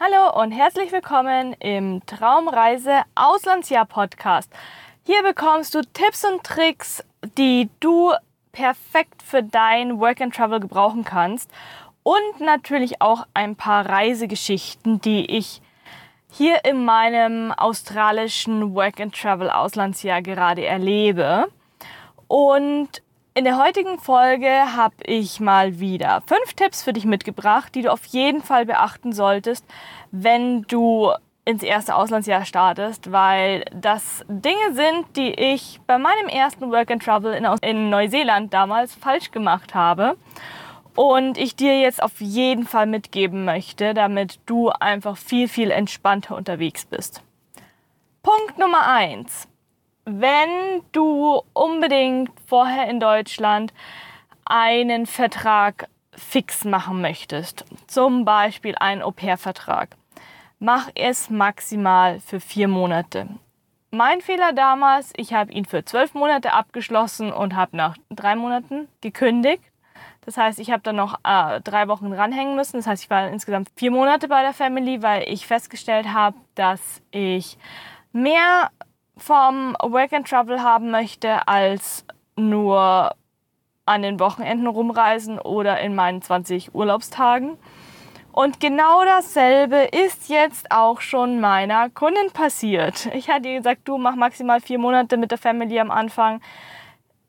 Hallo und herzlich willkommen im Traumreise Auslandsjahr Podcast. Hier bekommst du Tipps und Tricks, die du perfekt für dein Work and Travel gebrauchen kannst und natürlich auch ein paar Reisegeschichten, die ich hier in meinem australischen Work and Travel Auslandsjahr gerade erlebe. Und in der heutigen Folge habe ich mal wieder fünf Tipps für dich mitgebracht, die du auf jeden Fall beachten solltest, wenn du ins erste Auslandsjahr startest, weil das Dinge sind, die ich bei meinem ersten Work and Travel in, in Neuseeland damals falsch gemacht habe und ich dir jetzt auf jeden Fall mitgeben möchte, damit du einfach viel, viel entspannter unterwegs bist. Punkt Nummer eins wenn du unbedingt vorher in Deutschland einen Vertrag fix machen möchtest, zum Beispiel einen Au-pair-Vertrag, mach es maximal für vier Monate. Mein Fehler damals, ich habe ihn für zwölf Monate abgeschlossen und habe nach drei Monaten gekündigt. Das heißt, ich habe dann noch äh, drei Wochen ranhängen müssen. Das heißt, ich war insgesamt vier Monate bei der Family, weil ich festgestellt habe, dass ich mehr vom Work and Travel haben möchte, als nur an den Wochenenden rumreisen oder in meinen 20 Urlaubstagen. Und genau dasselbe ist jetzt auch schon meiner Kundin passiert. Ich hatte gesagt, du mach maximal vier Monate mit der Family am Anfang.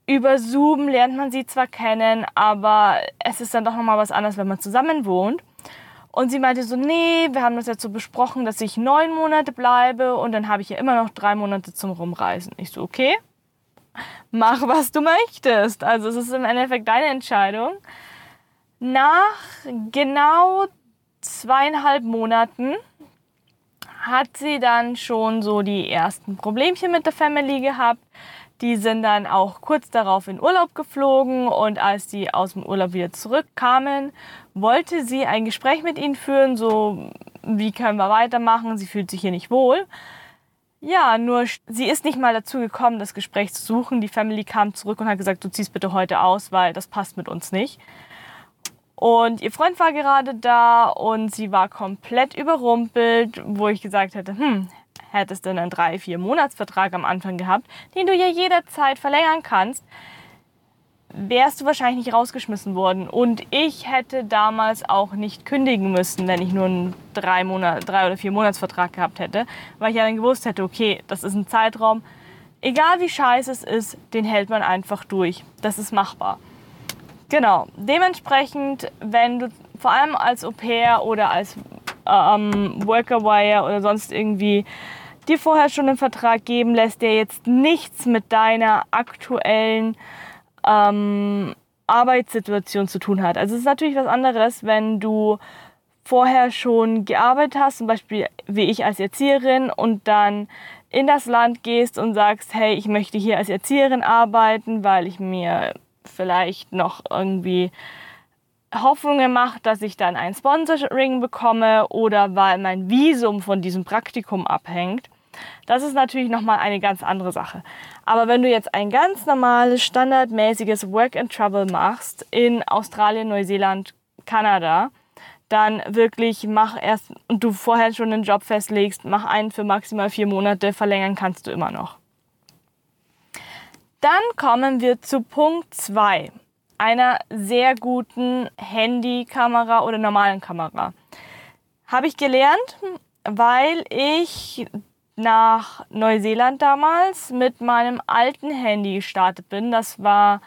Über Zoom lernt man sie zwar kennen, aber es ist dann doch nochmal was anderes, wenn man zusammen wohnt. Und sie meinte so, nee, wir haben das jetzt so besprochen, dass ich neun Monate bleibe und dann habe ich ja immer noch drei Monate zum Rumreisen. Ich so, okay, mach was du möchtest. Also es ist im Endeffekt deine Entscheidung. Nach genau zweieinhalb Monaten hat sie dann schon so die ersten Problemchen mit der Family gehabt. Die sind dann auch kurz darauf in Urlaub geflogen und als die aus dem Urlaub wieder zurückkamen, wollte sie ein Gespräch mit ihnen führen, so wie können wir weitermachen, sie fühlt sich hier nicht wohl. Ja, nur sie ist nicht mal dazu gekommen, das Gespräch zu suchen. Die Family kam zurück und hat gesagt, du ziehst bitte heute aus, weil das passt mit uns nicht. Und ihr Freund war gerade da und sie war komplett überrumpelt, wo ich gesagt hätte, hm, hättest du einen drei, vier Monatsvertrag am Anfang gehabt, den du ja jederzeit verlängern kannst, wärst du wahrscheinlich nicht rausgeschmissen worden. Und ich hätte damals auch nicht kündigen müssen, wenn ich nur einen drei, Monat, drei oder vier Monatsvertrag gehabt hätte, weil ich ja dann gewusst hätte, okay, das ist ein Zeitraum, egal wie scheiße es ist, den hält man einfach durch. Das ist machbar. Genau. Dementsprechend, wenn du vor allem als Au pair oder als ähm, Workerwire oder sonst irgendwie dir vorher schon einen Vertrag geben lässt, der jetzt nichts mit deiner aktuellen ähm, Arbeitssituation zu tun hat. Also es ist natürlich was anderes, wenn du vorher schon gearbeitet hast, zum Beispiel wie ich als Erzieherin und dann in das Land gehst und sagst, hey, ich möchte hier als Erzieherin arbeiten, weil ich mir vielleicht noch irgendwie Hoffnungen macht, dass ich dann ein Sponsoring bekomme oder weil mein Visum von diesem Praktikum abhängt. Das ist natürlich nochmal eine ganz andere Sache. Aber wenn du jetzt ein ganz normales, standardmäßiges Work and Travel machst in Australien, Neuseeland, Kanada, dann wirklich mach erst und du vorher schon einen Job festlegst, mach einen für maximal vier Monate, verlängern kannst du immer noch. Dann kommen wir zu Punkt 2 einer sehr guten Handykamera oder normalen Kamera. Habe ich gelernt, weil ich nach Neuseeland damals mit meinem alten Handy gestartet bin. Das war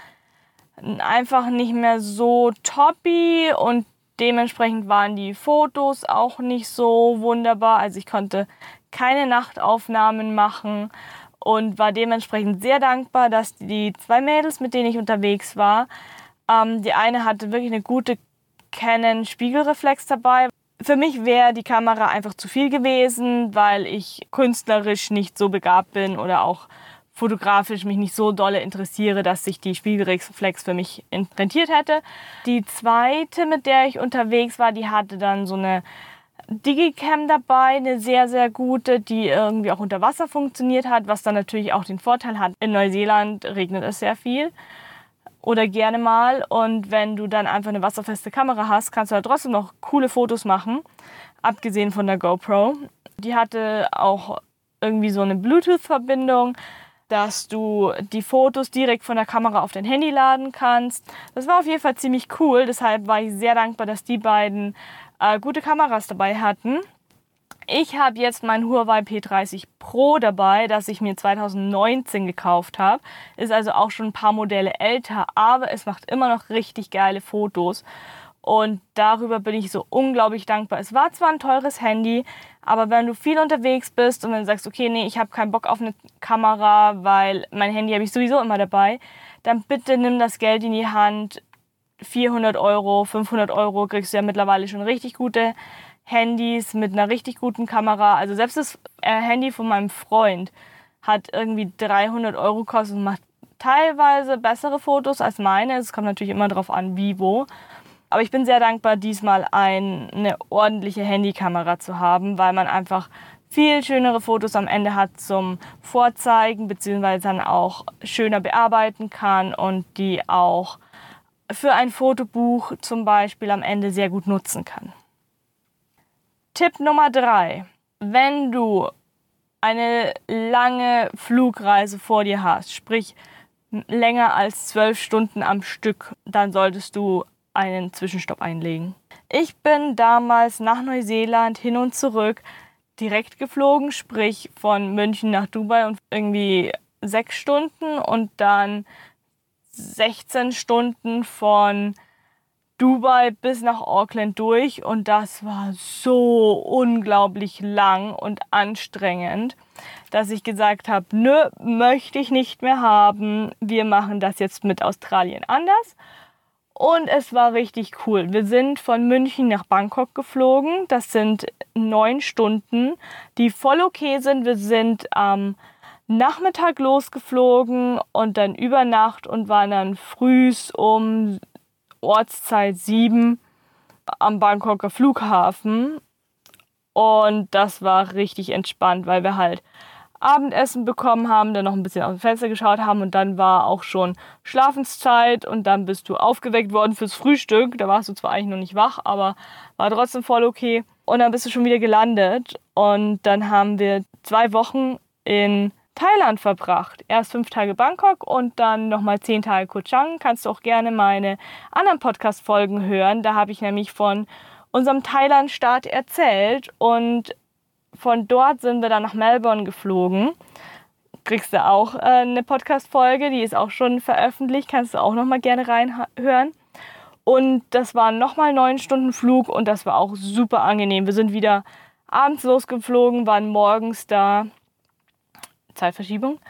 einfach nicht mehr so toppy und dementsprechend waren die Fotos auch nicht so wunderbar. Also ich konnte keine Nachtaufnahmen machen und war dementsprechend sehr dankbar, dass die zwei Mädels, mit denen ich unterwegs war, ähm, die eine hatte wirklich eine gute Canon Spiegelreflex dabei. Für mich wäre die Kamera einfach zu viel gewesen, weil ich künstlerisch nicht so begabt bin oder auch fotografisch mich nicht so dolle interessiere, dass sich die Spiegelreflex für mich rentiert hätte. Die zweite, mit der ich unterwegs war, die hatte dann so eine Digicam dabei, eine sehr, sehr gute, die irgendwie auch unter Wasser funktioniert hat, was dann natürlich auch den Vorteil hat, in Neuseeland regnet es sehr viel oder gerne mal. Und wenn du dann einfach eine wasserfeste Kamera hast, kannst du halt trotzdem noch coole Fotos machen. abgesehen von der GoPro. Die hatte auch irgendwie so eine Bluetooth-Verbindung, dass du die Fotos direkt von der Kamera auf dein Handy laden kannst. Das war auf jeden Fall ziemlich cool. Deshalb war ich sehr dankbar, dass die beiden äh, gute Kameras dabei hatten. Ich habe jetzt mein Huawei P30 Pro dabei, das ich mir 2019 gekauft habe. Ist also auch schon ein paar Modelle älter, aber es macht immer noch richtig geile Fotos. Und darüber bin ich so unglaublich dankbar. Es war zwar ein teures Handy, aber wenn du viel unterwegs bist und dann sagst, okay, nee, ich habe keinen Bock auf eine Kamera, weil mein Handy habe ich sowieso immer dabei, dann bitte nimm das Geld in die Hand. 400 Euro, 500 Euro kriegst du ja mittlerweile schon richtig gute Handys mit einer richtig guten Kamera. Also selbst das äh, Handy von meinem Freund hat irgendwie 300 Euro gekostet und macht teilweise bessere Fotos als meine. Es kommt natürlich immer darauf an, wie, wo. Aber ich bin sehr dankbar, diesmal eine ordentliche Handykamera zu haben, weil man einfach viel schönere Fotos am Ende hat zum Vorzeigen, beziehungsweise dann auch schöner bearbeiten kann und die auch für ein Fotobuch zum Beispiel am Ende sehr gut nutzen kann. Tipp Nummer drei. Wenn du eine lange Flugreise vor dir hast, sprich länger als zwölf Stunden am Stück, dann solltest du einen Zwischenstopp einlegen. Ich bin damals nach Neuseeland hin und zurück direkt geflogen, sprich von München nach Dubai und irgendwie sechs Stunden und dann 16 Stunden von Dubai bis nach Auckland durch und das war so unglaublich lang und anstrengend, dass ich gesagt habe, nö, möchte ich nicht mehr haben. Wir machen das jetzt mit Australien anders und es war richtig cool. Wir sind von München nach Bangkok geflogen. Das sind neun Stunden, die voll okay sind. Wir sind am Nachmittag losgeflogen und dann über Nacht und waren dann frühs um Ortszeit sieben am Bangkoker Flughafen. Und das war richtig entspannt, weil wir halt Abendessen bekommen haben, dann noch ein bisschen aus dem Fenster geschaut haben und dann war auch schon Schlafenszeit und dann bist du aufgeweckt worden fürs Frühstück. Da warst du zwar eigentlich noch nicht wach, aber war trotzdem voll okay. Und dann bist du schon wieder gelandet und dann haben wir zwei Wochen in Thailand verbracht. Erst fünf Tage Bangkok und dann nochmal zehn Tage Koh. Kannst du auch gerne meine anderen Podcast-Folgen hören. Da habe ich nämlich von unserem Thailand-Start erzählt und von dort sind wir dann nach Melbourne geflogen. Kriegst du auch äh, eine Podcast-Folge, die ist auch schon veröffentlicht, kannst du auch noch mal gerne reinhören. Und das war nochmal neun Stunden Flug und das war auch super angenehm. Wir sind wieder abends losgeflogen, waren morgens da. Zeitverschiebung.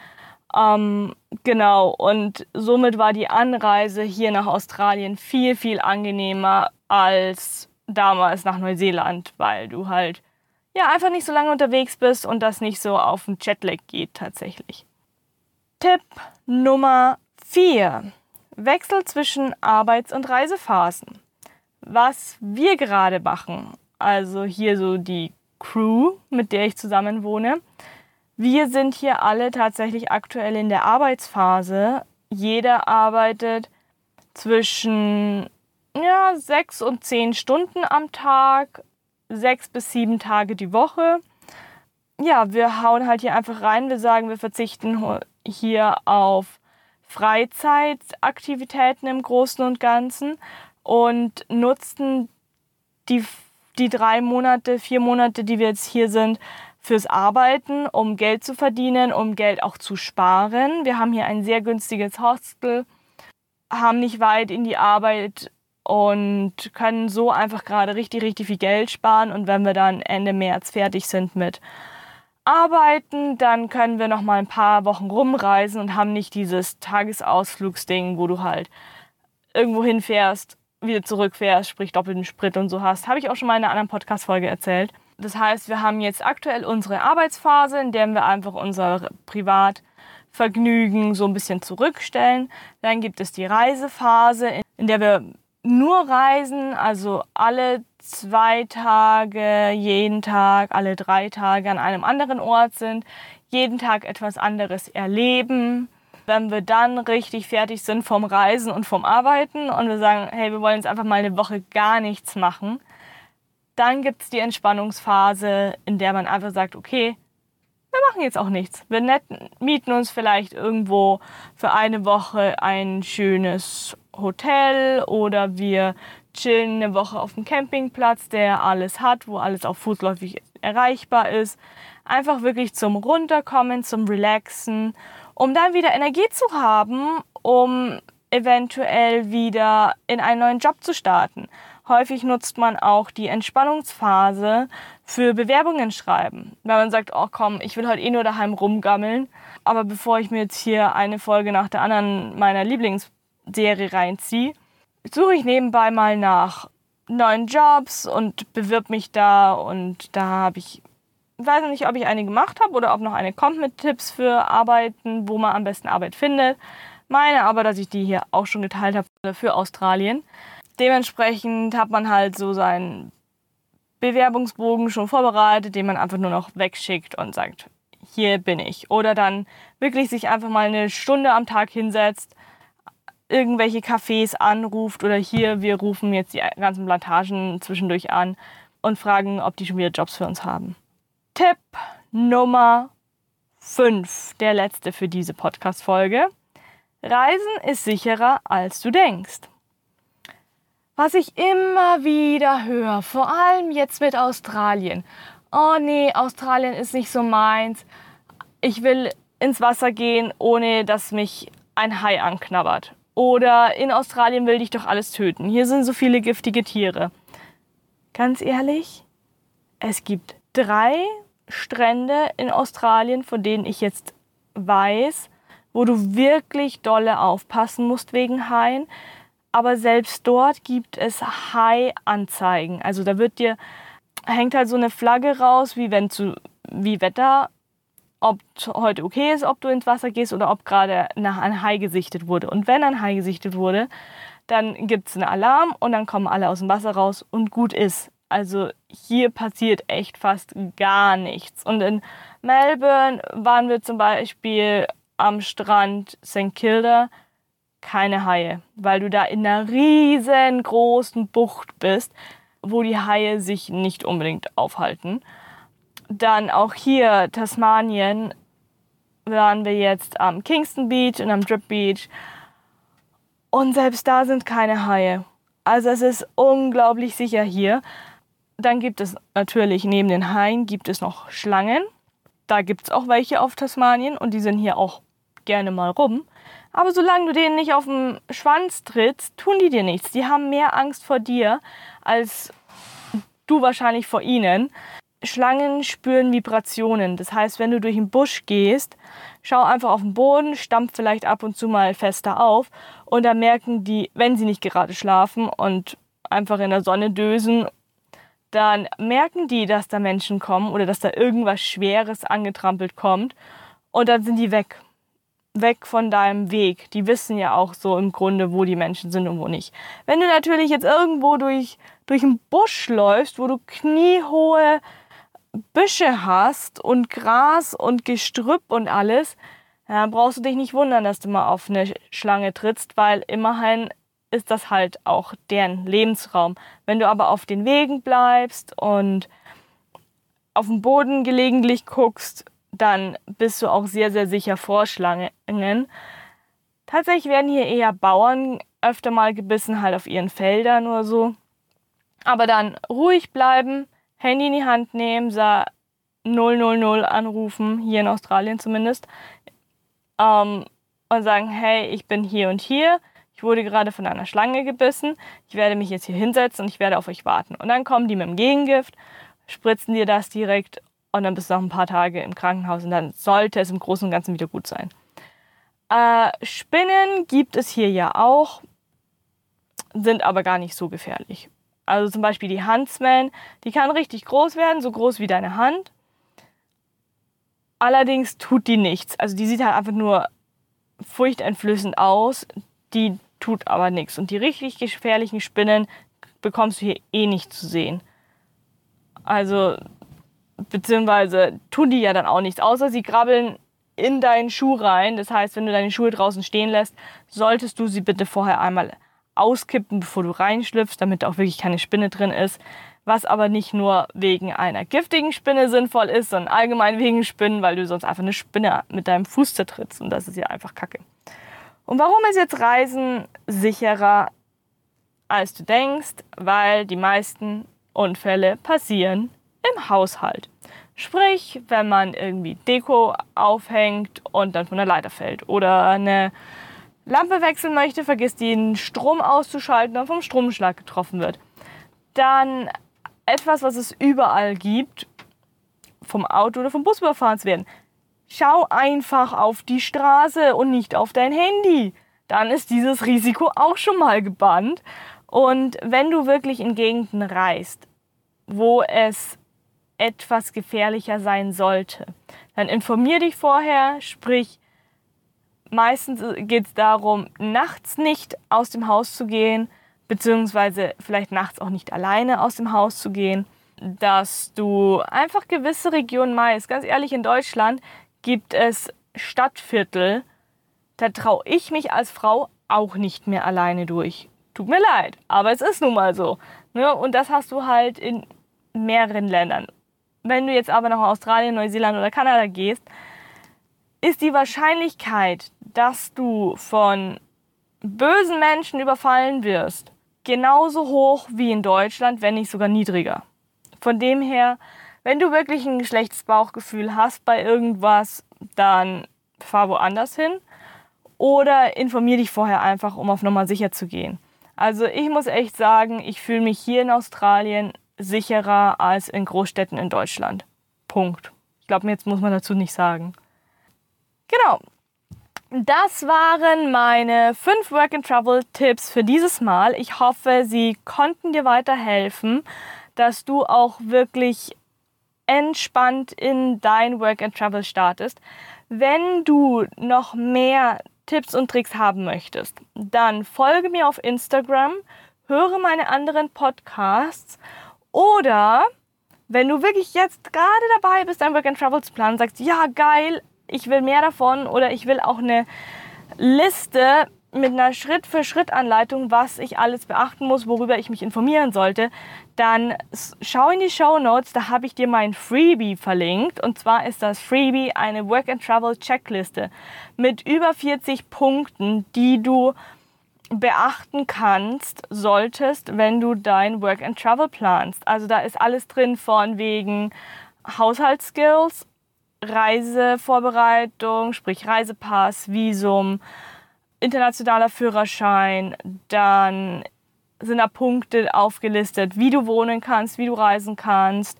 Ähm, genau, und somit war die Anreise hier nach Australien viel, viel angenehmer als damals nach Neuseeland, weil du halt ja, einfach nicht so lange unterwegs bist und das nicht so auf den Jetlag geht tatsächlich. Tipp Nummer 4. Wechsel zwischen Arbeits- und Reisephasen. Was wir gerade machen, also hier so die Crew, mit der ich zusammen wohne, wir sind hier alle tatsächlich aktuell in der Arbeitsphase. Jeder arbeitet zwischen ja, sechs und zehn Stunden am Tag, sechs bis sieben Tage die Woche. Ja, wir hauen halt hier einfach rein. Wir sagen, wir verzichten hier auf Freizeitaktivitäten im Großen und Ganzen und nutzen die, die drei Monate, vier Monate, die wir jetzt hier sind, fürs Arbeiten, um Geld zu verdienen, um Geld auch zu sparen. Wir haben hier ein sehr günstiges Hostel, haben nicht weit in die Arbeit und können so einfach gerade richtig, richtig viel Geld sparen. Und wenn wir dann Ende März fertig sind mit Arbeiten, dann können wir noch mal ein paar Wochen rumreisen und haben nicht dieses Tagesausflugsding, wo du halt irgendwo hinfährst, wieder zurückfährst, sprich doppelten Sprit und so hast. Habe ich auch schon mal in einer anderen Podcast-Folge erzählt. Das heißt, wir haben jetzt aktuell unsere Arbeitsphase, in der wir einfach unser Privatvergnügen so ein bisschen zurückstellen. Dann gibt es die Reisephase, in der wir nur reisen, also alle zwei Tage, jeden Tag, alle drei Tage an einem anderen Ort sind, jeden Tag etwas anderes erleben. Wenn wir dann richtig fertig sind vom Reisen und vom Arbeiten und wir sagen, hey, wir wollen jetzt einfach mal eine Woche gar nichts machen, Dann gibt es die Entspannungsphase, in der man einfach sagt, okay, wir machen jetzt auch nichts. Wir mieten uns vielleicht irgendwo für eine Woche ein schönes Hotel oder wir chillen eine Woche auf dem Campingplatz, der alles hat, wo alles auch fußläufig erreichbar ist. Einfach wirklich zum Runterkommen, zum Relaxen, um dann wieder Energie zu haben, um eventuell wieder in einen neuen Job zu starten. Häufig nutzt man auch die Entspannungsphase für Bewerbungen schreiben. Wenn man sagt, oh komm, ich will heute eh nur daheim rumgammeln, aber bevor ich mir jetzt hier eine Folge nach der anderen meiner Lieblingsserie reinziehe, suche ich nebenbei mal nach neuen Jobs und bewirb mich da und da habe ich weiß nicht, ob ich eine gemacht habe oder ob noch eine kommt mit Tipps für Arbeiten, wo man am besten Arbeit findet. Meine aber, dass ich die hier auch schon geteilt habe für Australien. Dementsprechend hat man halt so seinen Bewerbungsbogen schon vorbereitet, den man einfach nur noch wegschickt und sagt, hier bin ich. Oder dann wirklich sich einfach mal eine Stunde am Tag hinsetzt, irgendwelche Cafés anruft oder hier, wir rufen jetzt die ganzen Plantagen zwischendurch an und fragen, ob die schon wieder Jobs für uns haben. Tipp Nummer 5, der letzte für diese Podcast-Folge. Reisen ist sicherer, als du denkst. Was ich immer wieder höre, vor allem jetzt mit Australien. Oh nee, Australien ist nicht so meins. Ich will ins Wasser gehen, ohne dass mich ein Hai anknabbert. Oder in Australien will dich doch alles töten. Hier sind so viele giftige Tiere. Ganz ehrlich, es gibt drei Strände in Australien, von denen ich jetzt weiß, wo du wirklich dolle aufpassen musst wegen Haien. Aber selbst dort gibt es Hai-Anzeigen. Also da wird dir, hängt halt so eine Flagge raus, wie wenn zu, wie Wetter, ob heute okay ist, ob du ins Wasser gehst oder ob gerade nach ein Hai gesichtet wurde. Und wenn ein Hai gesichtet wurde, dann gibt es einen Alarm und dann kommen alle aus dem Wasser raus und gut ist. Also hier passiert echt fast gar nichts. Und in Melbourne waren wir zum Beispiel am Strand St. Kilda keine Haie, weil du da in einer riesengroßen Bucht bist, wo die Haie sich nicht unbedingt aufhalten. Dann auch hier Tasmanien waren wir jetzt am Kingston Beach und am Drip Beach. Und selbst da sind keine Haie. Also es ist unglaublich sicher hier. Dann gibt es natürlich neben den Haien gibt es noch Schlangen. Da gibt es auch welche auf Tasmanien und die sind hier auch gerne mal rum. Aber solange du denen nicht auf den Schwanz trittst, tun die dir nichts. Die haben mehr Angst vor dir als du wahrscheinlich vor ihnen. Schlangen spüren Vibrationen. Das heißt, wenn du durch den Busch gehst, schau einfach auf den Boden, stampf vielleicht ab und zu mal fester auf und dann merken die, wenn sie nicht gerade schlafen und einfach in der Sonne dösen dann merken die, dass da Menschen kommen oder dass da irgendwas Schweres angetrampelt kommt und dann sind die weg. Weg von deinem Weg. Die wissen ja auch so im Grunde, wo die Menschen sind und wo nicht. Wenn du natürlich jetzt irgendwo durch, durch einen Busch läufst, wo du kniehohe Büsche hast und Gras und Gestrüpp und alles, dann brauchst du dich nicht wundern, dass du mal auf eine Schlange trittst, weil immerhin ist das halt auch deren Lebensraum. Wenn du aber auf den Wegen bleibst und auf dem Boden gelegentlich guckst, dann bist du auch sehr, sehr sicher vor Schlangen. Tatsächlich werden hier eher Bauern öfter mal gebissen, halt auf ihren Feldern oder so. Aber dann ruhig bleiben, Handy in die Hand nehmen, sah 000 anrufen, hier in Australien zumindest, ähm, und sagen, hey, ich bin hier und hier, ich wurde gerade von einer Schlange gebissen, ich werde mich jetzt hier hinsetzen und ich werde auf euch warten. Und dann kommen die mit dem Gegengift, spritzen dir das direkt und dann bist du noch ein paar Tage im Krankenhaus und dann sollte es im Großen und Ganzen wieder gut sein. Äh, Spinnen gibt es hier ja auch, sind aber gar nicht so gefährlich. Also zum Beispiel die Huntsman, die kann richtig groß werden, so groß wie deine Hand. Allerdings tut die nichts. Also die sieht halt einfach nur furchteinflößend aus die tut aber nichts. Und die richtig gefährlichen Spinnen bekommst du hier eh nicht zu sehen. Also, beziehungsweise tun die ja dann auch nichts, außer sie krabbeln in deinen Schuh rein. Das heißt, wenn du deine Schuhe draußen stehen lässt, solltest du sie bitte vorher einmal auskippen, bevor du reinschlüpfst, damit auch wirklich keine Spinne drin ist. was aber nicht nur wegen einer giftigen Spinne sinnvoll ist, sondern allgemein wegen Spinnen, weil du sonst einfach eine Spinne mit deinem Fuß zertrittst und das ist ja einfach Kacke. Und warum ist jetzt Reisen sicherer, als du denkst? Weil die meisten Unfälle passieren Haushalt. Sprich, wenn man irgendwie Deko aufhängt und dann von der Leiter fällt oder eine Lampe wechseln möchte, vergisst den Strom auszuschalten und vom Stromschlag getroffen wird. Dann etwas, was es überall gibt, vom Auto oder vom Bus überfahren zu werden. Schau einfach auf die Straße und nicht auf dein Handy. Dann ist dieses Risiko auch schon mal gebannt. Und wenn du wirklich in Gegenden reist, wo es etwas gefährlicher sein sollte, dann informier dich vorher, sprich, meistens geht es darum, nachts nicht aus dem Haus zu gehen, beziehungsweise vielleicht nachts auch nicht alleine aus dem Haus zu gehen, dass du einfach gewisse Regionen meist, ganz ehrlich, in Deutschland gibt es Stadtviertel, da traue ich mich als Frau auch nicht mehr alleine durch. Tut mir leid, aber es ist nun mal so. Ne? Und das hast du halt in mehreren Ländern. Wenn du jetzt aber nach Australien, Neuseeland oder Kanada gehst, ist die Wahrscheinlichkeit, dass du von bösen Menschen überfallen wirst, genauso hoch wie in Deutschland, wenn nicht sogar niedriger. Von dem her, wenn du wirklich ein schlechtes Bauchgefühl hast bei irgendwas, dann fahr woanders hin oder informier dich vorher einfach, um auf Nummer sicher zu gehen. Also ich muss echt sagen, ich fühle mich hier in Australien sicherer als in Großstädten in Deutschland. Punkt. Ich glaube, jetzt muss man dazu nicht sagen. Genau, das waren meine fünf Work-and-Travel-Tipps für dieses Mal. Ich hoffe, sie konnten dir weiterhelfen, dass du auch wirklich entspannt in dein Work-and-Travel startest. Wenn du noch mehr Tipps und Tricks haben möchtest, dann folge mir auf Instagram, höre meine anderen Podcasts oder wenn du wirklich jetzt gerade dabei bist, dein Work and Travel zu planen, sagst, ja geil, ich will mehr davon oder ich will auch eine Liste mit einer Schritt-für-Schritt-Anleitung, was ich alles beachten muss, worüber ich mich informieren sollte, dann schau in die Show Notes, da habe ich dir mein Freebie verlinkt. Und zwar ist das Freebie eine Work-and-Travel-Checkliste mit über 40 Punkten, die du beachten kannst, solltest, wenn du dein Work-and-Travel planst. Also da ist alles drin von wegen Haushaltsskills, Reisevorbereitung, sprich Reisepass, Visum, internationaler Führerschein, dann sind da Punkte aufgelistet, wie du wohnen kannst, wie du reisen kannst.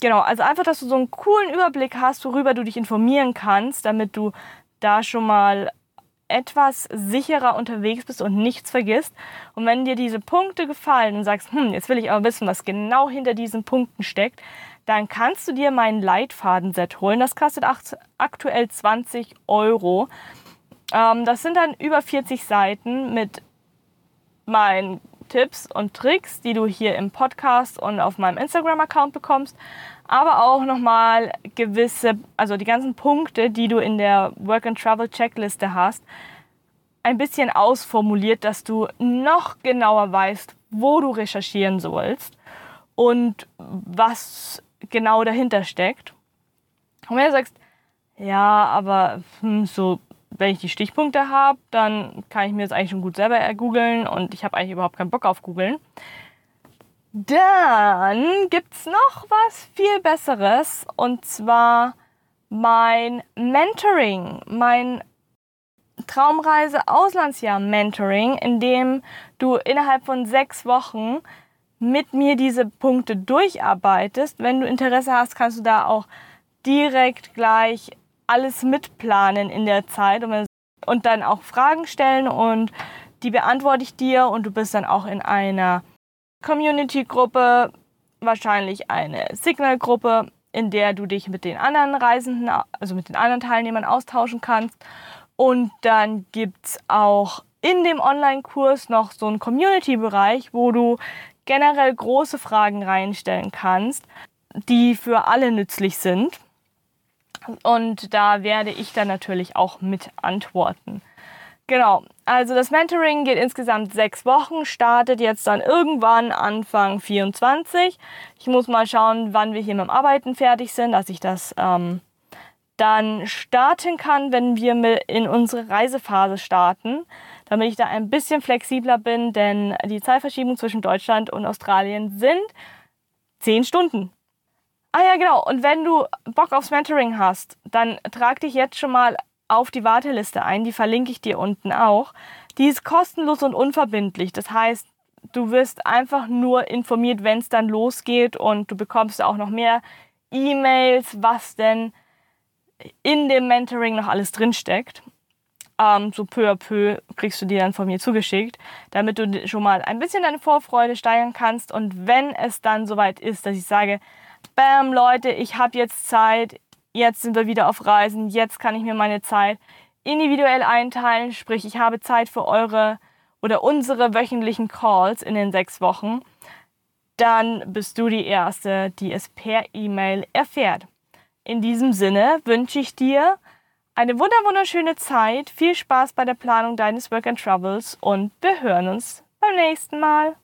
Genau, also einfach, dass du so einen coolen Überblick hast, worüber du dich informieren kannst, damit du da schon mal etwas sicherer unterwegs bist und nichts vergisst. Und wenn dir diese Punkte gefallen und sagst, hm, jetzt will ich aber wissen, was genau hinter diesen Punkten steckt, dann kannst du dir mein Leitfadenset holen. Das kostet aktuell 20 Euro. Ähm, das sind dann über 40 Seiten mit meinen Tipps und Tricks, die du hier im Podcast und auf meinem Instagram-Account bekommst, aber auch nochmal gewisse, also die ganzen Punkte, die du in der Work-and-Travel-Checkliste hast, ein bisschen ausformuliert, dass du noch genauer weißt, wo du recherchieren sollst und was genau dahinter steckt. Und wenn du sagst, ja, aber hm, so wenn ich die Stichpunkte habe, dann kann ich mir das eigentlich schon gut selber ergoogeln und ich habe eigentlich überhaupt keinen Bock auf googeln. Dann gibt es noch was viel Besseres und zwar mein Mentoring, mein Traumreise Auslandsjahr Mentoring, in dem du innerhalb von sechs Wochen mit mir diese Punkte durcharbeitest. Wenn du Interesse hast, kannst du da auch direkt gleich alles mitplanen in der Zeit und dann auch Fragen stellen und die beantworte ich dir und du bist dann auch in einer Community-Gruppe, wahrscheinlich eine Signal-Gruppe, in der du dich mit den anderen Reisenden, also mit den anderen Teilnehmern austauschen kannst. Und dann gibt es auch in dem Online-Kurs noch so einen Community-Bereich, wo du generell große Fragen reinstellen kannst, die für alle nützlich sind. Und da werde ich dann natürlich auch mit antworten. Genau, also das Mentoring geht insgesamt sechs Wochen, startet jetzt dann irgendwann Anfang 24. Ich muss mal schauen, wann wir hier mit dem Arbeiten fertig sind, dass ich das ähm, dann starten kann, wenn wir in unsere Reisephase starten, damit ich da ein bisschen flexibler bin, denn die Zeitverschiebung zwischen Deutschland und Australien sind zehn Stunden. Ah ja, genau. Und wenn du Bock aufs Mentoring hast, dann trag dich jetzt schon mal auf die Warteliste ein. Die verlinke ich dir unten auch. Die ist kostenlos und unverbindlich. Das heißt, du wirst einfach nur informiert, wenn es dann losgeht und du bekommst auch noch mehr E-Mails, was denn in dem Mentoring noch alles drinsteckt. Ähm, so peu à peu kriegst du die dann von mir zugeschickt, damit du schon mal ein bisschen deine Vorfreude steigern kannst. Und wenn es dann soweit ist, dass ich sage, Bam, Leute, ich habe jetzt Zeit, jetzt sind wir wieder auf Reisen, jetzt kann ich mir meine Zeit individuell einteilen, sprich ich habe Zeit für eure oder unsere wöchentlichen Calls in den sechs Wochen, dann bist du die Erste, die es per E-Mail erfährt. In diesem Sinne wünsche ich dir eine wunderschöne Zeit, viel Spaß bei der Planung deines Work and Travels und wir hören uns beim nächsten Mal.